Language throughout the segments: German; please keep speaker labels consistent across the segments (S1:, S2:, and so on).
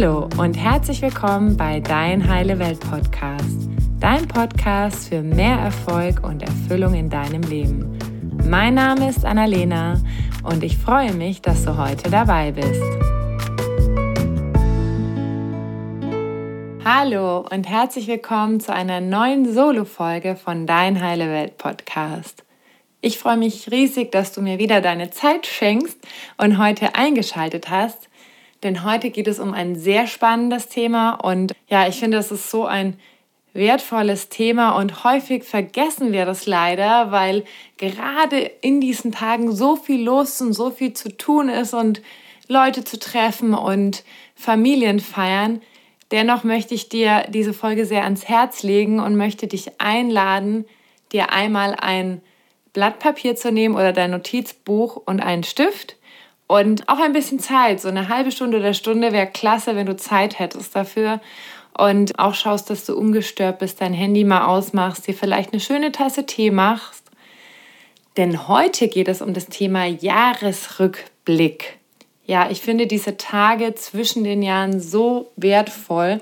S1: Hallo und herzlich willkommen bei Dein Heile Welt Podcast, dein Podcast für mehr Erfolg und Erfüllung in deinem Leben. Mein Name ist Annalena und ich freue mich, dass du heute dabei bist. Hallo und herzlich willkommen zu einer neuen Solo-Folge von Dein Heile Welt Podcast. Ich freue mich riesig, dass du mir wieder deine Zeit schenkst und heute eingeschaltet hast denn heute geht es um ein sehr spannendes Thema. Und ja, ich finde, es ist so ein wertvolles Thema. Und häufig vergessen wir das leider, weil gerade in diesen Tagen so viel los und so viel zu tun ist und Leute zu treffen und Familien feiern. Dennoch möchte ich dir diese Folge sehr ans Herz legen und möchte dich einladen, dir einmal ein Blatt Papier zu nehmen oder dein Notizbuch und einen Stift und auch ein bisschen Zeit, so eine halbe Stunde oder Stunde wäre klasse, wenn du Zeit hättest dafür. Und auch schaust, dass du ungestört bist, dein Handy mal ausmachst, dir vielleicht eine schöne Tasse Tee machst. Denn heute geht es um das Thema Jahresrückblick. Ja, ich finde diese Tage zwischen den Jahren so wertvoll,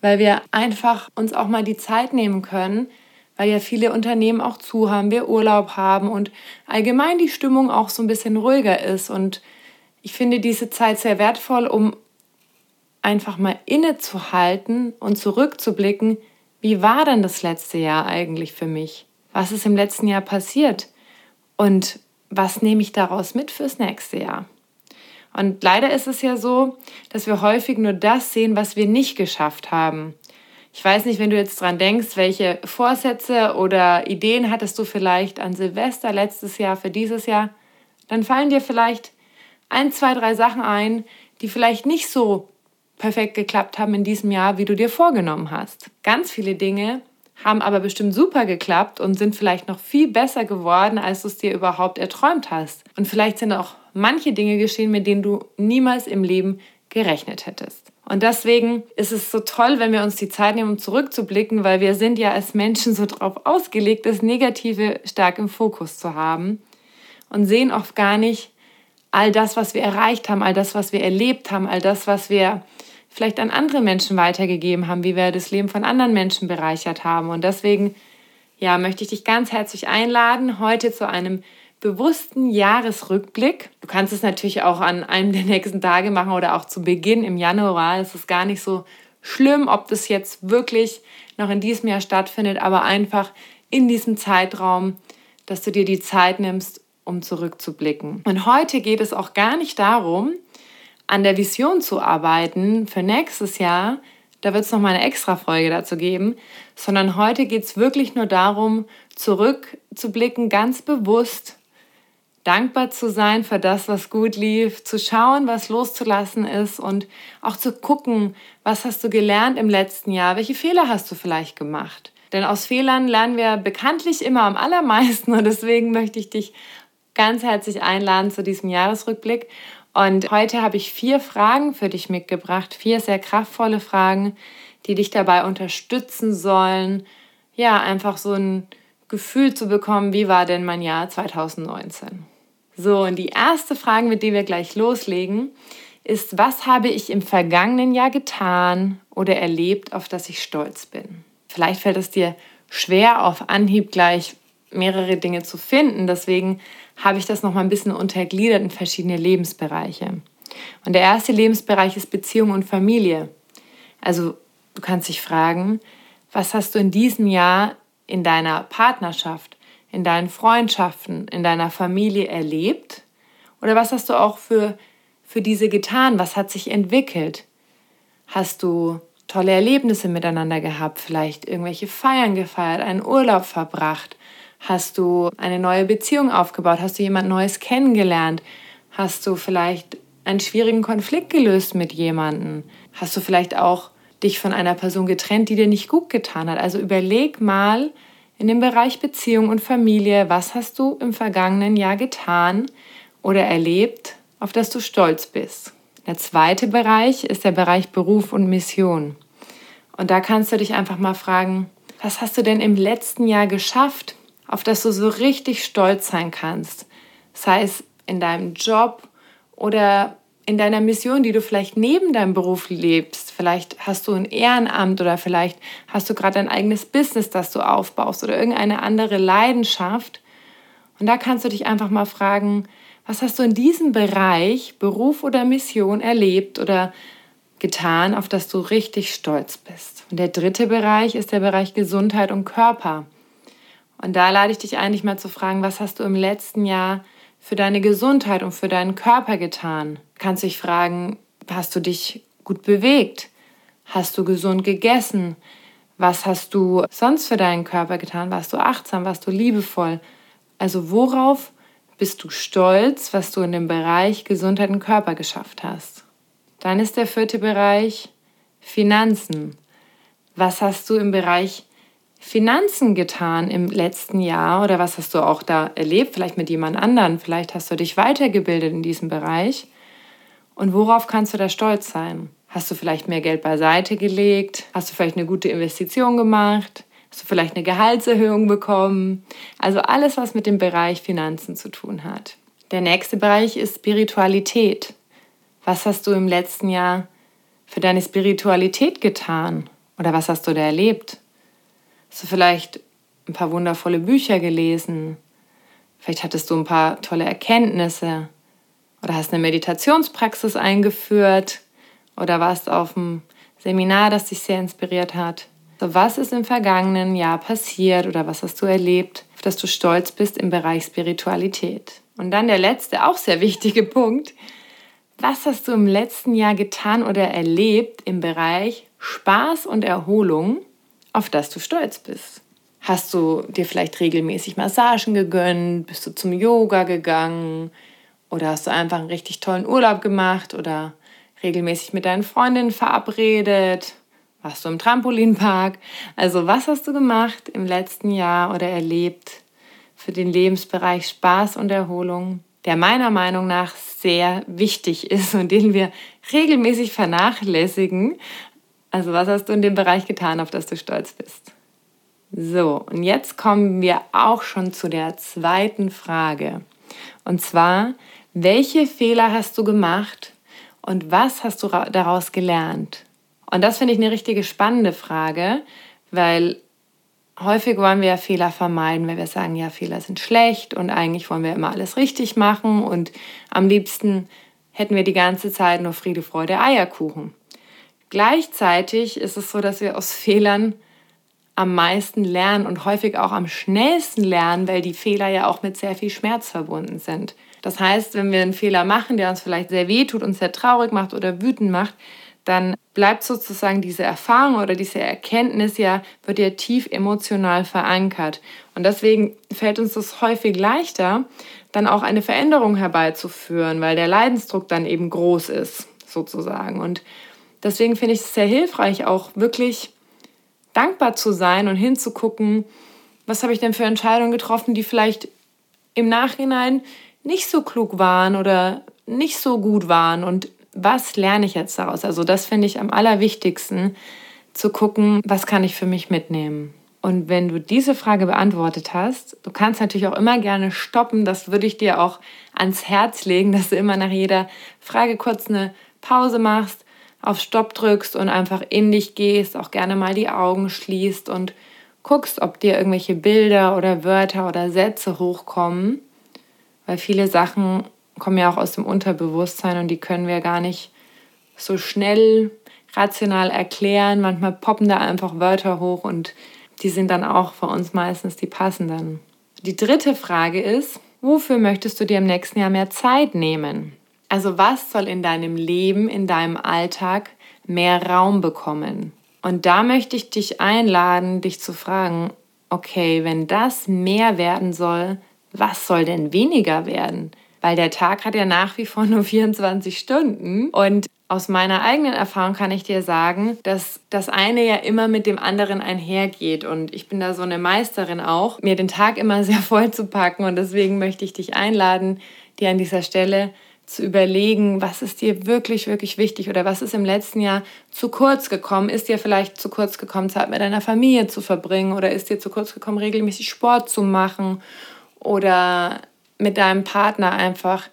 S1: weil wir einfach uns auch mal die Zeit nehmen können, weil ja viele Unternehmen auch zu haben, wir Urlaub haben und allgemein die Stimmung auch so ein bisschen ruhiger ist und ich finde diese Zeit sehr wertvoll, um einfach mal innezuhalten und zurückzublicken, wie war denn das letzte Jahr eigentlich für mich? Was ist im letzten Jahr passiert? Und was nehme ich daraus mit fürs nächste Jahr? Und leider ist es ja so, dass wir häufig nur das sehen, was wir nicht geschafft haben. Ich weiß nicht, wenn du jetzt dran denkst, welche Vorsätze oder Ideen hattest du vielleicht an Silvester letztes Jahr für dieses Jahr, dann fallen dir vielleicht ein, zwei, drei Sachen ein, die vielleicht nicht so perfekt geklappt haben in diesem Jahr, wie du dir vorgenommen hast. Ganz viele Dinge haben aber bestimmt super geklappt und sind vielleicht noch viel besser geworden, als du es dir überhaupt erträumt hast. Und vielleicht sind auch manche Dinge geschehen, mit denen du niemals im Leben gerechnet hättest. Und deswegen ist es so toll, wenn wir uns die Zeit nehmen, um zurückzublicken, weil wir sind ja als Menschen so darauf ausgelegt, das Negative stark im Fokus zu haben und sehen oft gar nicht, all das, was wir erreicht haben, all das, was wir erlebt haben, all das, was wir vielleicht an andere Menschen weitergegeben haben, wie wir das Leben von anderen Menschen bereichert haben. Und deswegen, ja, möchte ich dich ganz herzlich einladen, heute zu einem bewussten Jahresrückblick. Du kannst es natürlich auch an einem der nächsten Tage machen oder auch zu Beginn im Januar. Es ist gar nicht so schlimm, ob das jetzt wirklich noch in diesem Jahr stattfindet, aber einfach in diesem Zeitraum, dass du dir die Zeit nimmst, um zurückzublicken. Und heute geht es auch gar nicht darum, an der Vision zu arbeiten für nächstes Jahr. Da wird es noch mal eine extra Folge dazu geben, sondern heute geht es wirklich nur darum, zurückzublicken, ganz bewusst dankbar zu sein für das, was gut lief, zu schauen, was loszulassen ist und auch zu gucken, was hast du gelernt im letzten Jahr, welche Fehler hast du vielleicht gemacht. Denn aus Fehlern lernen wir bekanntlich immer am allermeisten und deswegen möchte ich dich ganz herzlich einladen zu diesem Jahresrückblick. Und heute habe ich vier Fragen für dich mitgebracht, vier sehr kraftvolle Fragen, die dich dabei unterstützen sollen, ja, einfach so ein Gefühl zu bekommen, wie war denn mein Jahr 2019. So, und die erste Frage, mit der wir gleich loslegen, ist, was habe ich im vergangenen Jahr getan oder erlebt, auf das ich stolz bin? Vielleicht fällt es dir schwer, auf Anhieb gleich mehrere Dinge zu finden. Deswegen habe ich das noch mal ein bisschen untergliedert in verschiedene Lebensbereiche. Und der erste Lebensbereich ist Beziehung und Familie. Also du kannst dich fragen, was hast du in diesem Jahr in deiner Partnerschaft, in deinen Freundschaften, in deiner Familie erlebt? Oder was hast du auch für, für diese getan? Was hat sich entwickelt? Hast du tolle Erlebnisse miteinander gehabt, vielleicht irgendwelche Feiern gefeiert, einen Urlaub verbracht? Hast du eine neue Beziehung aufgebaut? Hast du jemand Neues kennengelernt? Hast du vielleicht einen schwierigen Konflikt gelöst mit jemandem? Hast du vielleicht auch dich von einer Person getrennt, die dir nicht gut getan hat? Also überleg mal in dem Bereich Beziehung und Familie, was hast du im vergangenen Jahr getan oder erlebt, auf das du stolz bist? Der zweite Bereich ist der Bereich Beruf und Mission. Und da kannst du dich einfach mal fragen, was hast du denn im letzten Jahr geschafft? Auf das du so richtig stolz sein kannst. Sei es in deinem Job oder in deiner Mission, die du vielleicht neben deinem Beruf lebst. Vielleicht hast du ein Ehrenamt oder vielleicht hast du gerade ein eigenes Business, das du aufbaust oder irgendeine andere Leidenschaft. Und da kannst du dich einfach mal fragen, was hast du in diesem Bereich, Beruf oder Mission, erlebt oder getan, auf das du richtig stolz bist? Und der dritte Bereich ist der Bereich Gesundheit und Körper. Und da lade ich dich ein, dich mal zu fragen, was hast du im letzten Jahr für deine Gesundheit und für deinen Körper getan? Kannst dich fragen, hast du dich gut bewegt? Hast du gesund gegessen? Was hast du sonst für deinen Körper getan? Warst du achtsam? Warst du liebevoll? Also worauf bist du stolz, was du in dem Bereich Gesundheit und Körper geschafft hast? Dann ist der vierte Bereich Finanzen. Was hast du im Bereich Finanzen getan im letzten Jahr oder was hast du auch da erlebt, vielleicht mit jemand anderen, vielleicht hast du dich weitergebildet in diesem Bereich und worauf kannst du da stolz sein? Hast du vielleicht mehr Geld beiseite gelegt? Hast du vielleicht eine gute Investition gemacht? Hast du vielleicht eine Gehaltserhöhung bekommen? Also alles, was mit dem Bereich Finanzen zu tun hat. Der nächste Bereich ist Spiritualität. Was hast du im letzten Jahr für deine Spiritualität getan? Oder was hast du da erlebt? Hast du vielleicht ein paar wundervolle Bücher gelesen? Vielleicht hattest du ein paar tolle Erkenntnisse oder hast eine Meditationspraxis eingeführt oder warst auf einem Seminar, das dich sehr inspiriert hat. So, was ist im vergangenen Jahr passiert oder was hast du erlebt, auf das du stolz bist im Bereich Spiritualität? Und dann der letzte, auch sehr wichtige Punkt. Was hast du im letzten Jahr getan oder erlebt im Bereich Spaß und Erholung, auf das du stolz bist. Hast du dir vielleicht regelmäßig Massagen gegönnt? Bist du zum Yoga gegangen? Oder hast du einfach einen richtig tollen Urlaub gemacht? Oder regelmäßig mit deinen Freundinnen verabredet? Warst du im Trampolinpark? Also was hast du gemacht im letzten Jahr oder erlebt für den Lebensbereich Spaß und Erholung, der meiner Meinung nach sehr wichtig ist und den wir regelmäßig vernachlässigen, also was hast du in dem Bereich getan, auf das du stolz bist? So, und jetzt kommen wir auch schon zu der zweiten Frage. Und zwar, welche Fehler hast du gemacht und was hast du daraus gelernt? Und das finde ich eine richtige spannende Frage, weil häufig wollen wir ja Fehler vermeiden, weil wir sagen, ja, Fehler sind schlecht und eigentlich wollen wir immer alles richtig machen und am liebsten hätten wir die ganze Zeit nur Friede, Freude, Eierkuchen. Gleichzeitig ist es so, dass wir aus Fehlern am meisten lernen und häufig auch am schnellsten lernen, weil die Fehler ja auch mit sehr viel Schmerz verbunden sind. Das heißt, wenn wir einen Fehler machen, der uns vielleicht sehr weh tut, uns sehr traurig macht oder wütend macht, dann bleibt sozusagen diese Erfahrung oder diese Erkenntnis ja, wird ja tief emotional verankert. Und deswegen fällt uns das häufig leichter, dann auch eine Veränderung herbeizuführen, weil der Leidensdruck dann eben groß ist, sozusagen. Und deswegen finde ich es sehr hilfreich, auch wirklich dankbar zu sein und hinzugucken, was habe ich denn für Entscheidungen getroffen, die vielleicht im Nachhinein nicht so klug waren oder nicht so gut waren und was lerne ich jetzt daraus? Also das finde ich am allerwichtigsten, zu gucken, was kann ich für mich mitnehmen. Und wenn du diese Frage beantwortet hast, du kannst natürlich auch immer gerne stoppen, das würde ich dir auch ans Herz legen, dass du immer nach jeder Frage kurz eine Pause machst, auf Stopp drückst und einfach in dich gehst, auch gerne mal die Augen schließt und guckst, ob dir irgendwelche Bilder oder Wörter oder Sätze hochkommen, weil viele Sachen kommen ja auch aus dem Unterbewusstsein und die können wir gar nicht so schnell rational erklären. Manchmal poppen da einfach Wörter hoch und die sind dann auch für uns meistens die passenden. Die dritte Frage ist, wofür möchtest du dir im nächsten Jahr mehr Zeit nehmen? Also was soll in deinem Leben, in deinem Alltag mehr Raum bekommen? Und da möchte ich dich einladen, dich zu fragen, okay, wenn das mehr werden soll, was soll denn weniger werden? Weil der Tag hat ja nach wie vor nur 24 Stunden und aus meiner eigenen Erfahrung kann ich dir sagen, dass das eine ja immer mit dem anderen einhergeht. Und ich bin da so eine Meisterin auch, mir den Tag immer sehr voll zu packen. Und deswegen möchte ich dich einladen, dir an dieser Stelle zu überlegen, was ist dir wirklich, wirklich wichtig oder was ist im letzten Jahr zu kurz gekommen? Ist dir vielleicht zu kurz gekommen, Zeit mit deiner Familie zu verbringen oder ist dir zu kurz gekommen, regelmäßig Sport zu machen oder mit deinem Partner einfach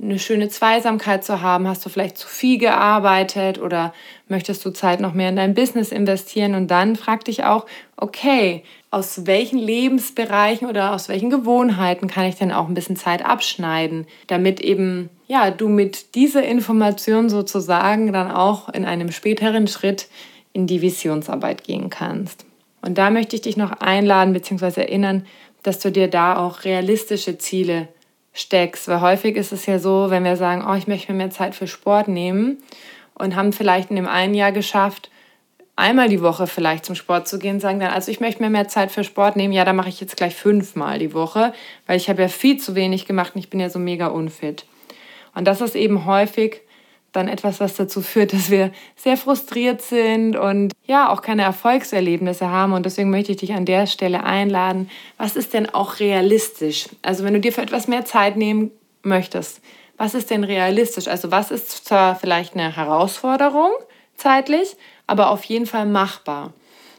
S1: eine schöne Zweisamkeit zu haben? Hast du vielleicht zu viel gearbeitet oder möchtest du Zeit noch mehr in dein Business investieren? Und dann frag dich auch, okay, aus welchen Lebensbereichen oder aus welchen Gewohnheiten kann ich denn auch ein bisschen Zeit abschneiden, damit eben ja, du mit dieser Information sozusagen dann auch in einem späteren Schritt in die Visionsarbeit gehen kannst. Und da möchte ich dich noch einladen bzw. erinnern, dass du dir da auch realistische Ziele steckst. Weil häufig ist es ja so, wenn wir sagen, oh, ich möchte mir mehr Zeit für Sport nehmen und haben vielleicht in dem einen Jahr geschafft, einmal die Woche vielleicht zum Sport zu gehen, sagen dann, also ich möchte mir mehr Zeit für Sport nehmen, ja, da mache ich jetzt gleich fünfmal die Woche, weil ich habe ja viel zu wenig gemacht und ich bin ja so mega unfit. Und das ist eben häufig dann etwas, was dazu führt, dass wir sehr frustriert sind und ja, auch keine Erfolgserlebnisse haben. Und deswegen möchte ich dich an der Stelle einladen, was ist denn auch realistisch? Also wenn du dir für etwas mehr Zeit nehmen möchtest, was ist denn realistisch? Also was ist zwar vielleicht eine Herausforderung zeitlich, aber auf jeden Fall machbar.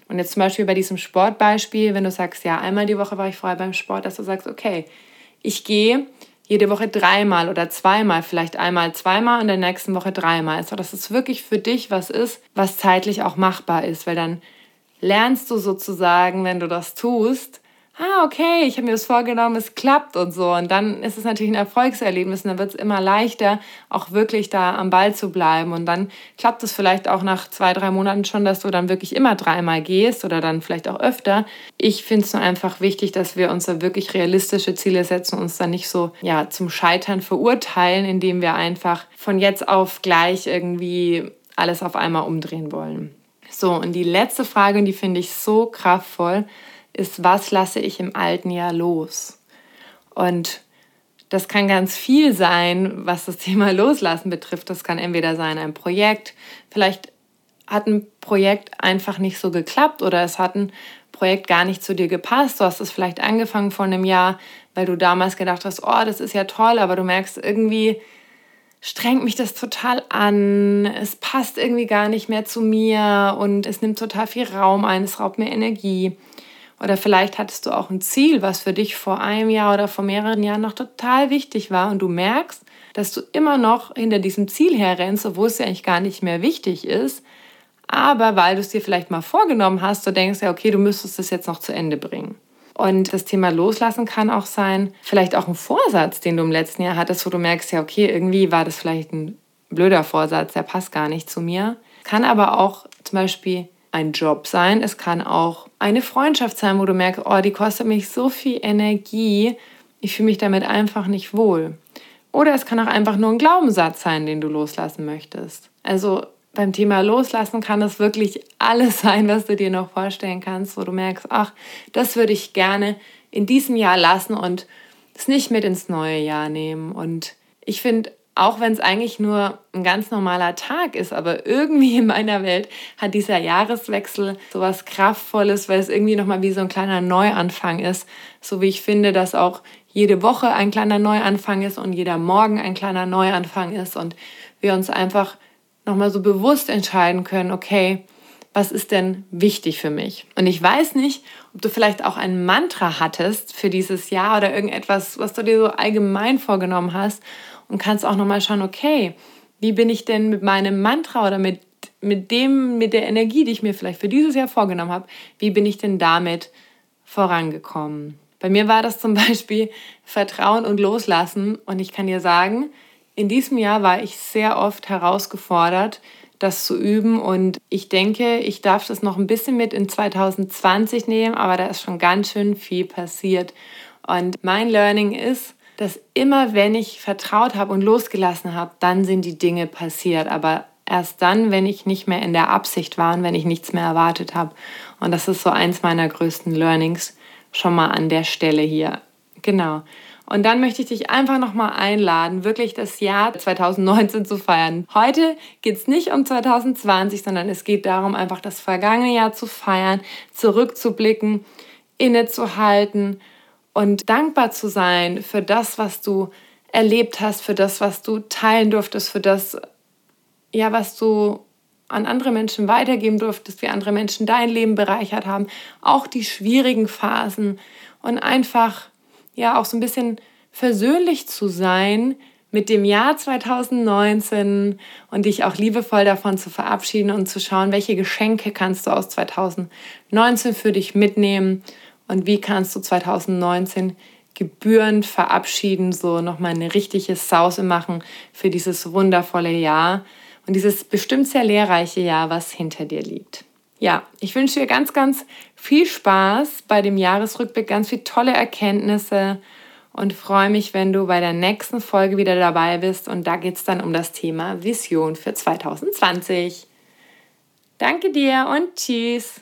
S1: Und jetzt zum Beispiel bei diesem Sportbeispiel, wenn du sagst, ja, einmal die Woche war ich vorher beim Sport, dass du sagst, okay, ich gehe jede Woche dreimal oder zweimal, vielleicht einmal zweimal und der nächsten Woche dreimal. So, dass es wirklich für dich was ist, was zeitlich auch machbar ist, weil dann lernst du sozusagen, wenn du das tust, ah, okay, ich habe mir das vorgenommen, es klappt und so. Und dann ist es natürlich ein Erfolgserlebnis und dann wird es immer leichter, auch wirklich da am Ball zu bleiben. Und dann klappt es vielleicht auch nach zwei, drei Monaten schon, dass du dann wirklich immer dreimal gehst oder dann vielleicht auch öfter. Ich finde es nur einfach wichtig, dass wir uns da wirklich realistische Ziele setzen und uns dann nicht so ja, zum Scheitern verurteilen, indem wir einfach von jetzt auf gleich irgendwie alles auf einmal umdrehen wollen. So, und die letzte Frage, und die finde ich so kraftvoll, ist, was lasse ich im alten Jahr los? Und das kann ganz viel sein, was das Thema Loslassen betrifft. Das kann entweder sein ein Projekt, vielleicht hat ein Projekt einfach nicht so geklappt oder es hat ein Projekt gar nicht zu dir gepasst. Du hast es vielleicht angefangen vor einem Jahr, weil du damals gedacht hast, oh, das ist ja toll, aber du merkst irgendwie, strengt mich das total an, es passt irgendwie gar nicht mehr zu mir und es nimmt total viel Raum ein, es raubt mir Energie. Oder vielleicht hattest du auch ein Ziel, was für dich vor einem Jahr oder vor mehreren Jahren noch total wichtig war und du merkst, dass du immer noch hinter diesem Ziel herrennst, obwohl es ja eigentlich gar nicht mehr wichtig ist. Aber weil du es dir vielleicht mal vorgenommen hast, du denkst ja, okay, du müsstest es jetzt noch zu Ende bringen. Und das Thema Loslassen kann auch sein, vielleicht auch ein Vorsatz, den du im letzten Jahr hattest, wo du merkst, ja, okay, irgendwie war das vielleicht ein blöder Vorsatz, der passt gar nicht zu mir. Kann aber auch zum Beispiel ein Job sein, es kann auch eine Freundschaft sein, wo du merkst, oh, die kostet mich so viel Energie, ich fühle mich damit einfach nicht wohl. Oder es kann auch einfach nur ein Glaubenssatz sein, den du loslassen möchtest. Also beim Thema Loslassen kann es wirklich alles sein, was du dir noch vorstellen kannst, wo du merkst, ach, das würde ich gerne in diesem Jahr lassen und es nicht mit ins neue Jahr nehmen. Und ich finde, auch wenn es eigentlich nur ein ganz normaler Tag ist, aber irgendwie in meiner Welt hat dieser Jahreswechsel so was Kraftvolles, weil es irgendwie nochmal wie so ein kleiner Neuanfang ist. So wie ich finde, dass auch jede Woche ein kleiner Neuanfang ist und jeder Morgen ein kleiner Neuanfang ist und wir uns einfach nochmal so bewusst entscheiden können, okay, was ist denn wichtig für mich? Und ich weiß nicht, ob du vielleicht auch ein Mantra hattest für dieses Jahr oder irgendetwas, was du dir so allgemein vorgenommen hast und kannst auch nochmal schauen, okay, wie bin ich denn mit meinem Mantra oder mit, mit dem, mit der Energie, die ich mir vielleicht für dieses Jahr vorgenommen habe, wie bin ich denn damit vorangekommen? Bei mir war das zum Beispiel Vertrauen und Loslassen und ich kann dir sagen, in diesem Jahr war ich sehr oft herausgefordert, das zu üben und ich denke, ich darf das noch ein bisschen mit in 2020 nehmen, aber da ist schon ganz schön viel passiert. Und mein Learning ist, dass immer wenn ich vertraut habe und losgelassen habe, dann sind die Dinge passiert. Aber erst dann, wenn ich nicht mehr in der Absicht war und wenn ich nichts mehr erwartet habe. Und das ist so eins meiner größten Learnings schon mal an der Stelle hier. Genau. Und dann möchte ich dich einfach nochmal einladen, wirklich das Jahr 2019 zu feiern. Heute geht es nicht um 2020, sondern es geht darum, einfach das vergangene Jahr zu feiern, zurückzublicken, innezuhalten und dankbar zu sein für das, was du erlebt hast, für das, was du teilen durftest, für das, ja, was du an andere Menschen weitergeben durftest, wie andere Menschen dein Leben bereichert haben, auch die schwierigen Phasen. Und einfach ja auch so ein bisschen versöhnlich zu sein mit dem Jahr 2019 und dich auch liebevoll davon zu verabschieden und zu schauen, welche Geschenke kannst du aus 2019 für dich mitnehmen und wie kannst du 2019 gebührend verabschieden, so nochmal eine richtige Sause machen für dieses wundervolle Jahr und dieses bestimmt sehr lehrreiche Jahr, was hinter dir liegt. Ja, ich wünsche dir ganz, ganz viel Spaß bei dem Jahresrückblick, ganz viele tolle Erkenntnisse und freue mich, wenn du bei der nächsten Folge wieder dabei bist. Und da geht es dann um das Thema Vision für 2020. Danke dir und tschüss.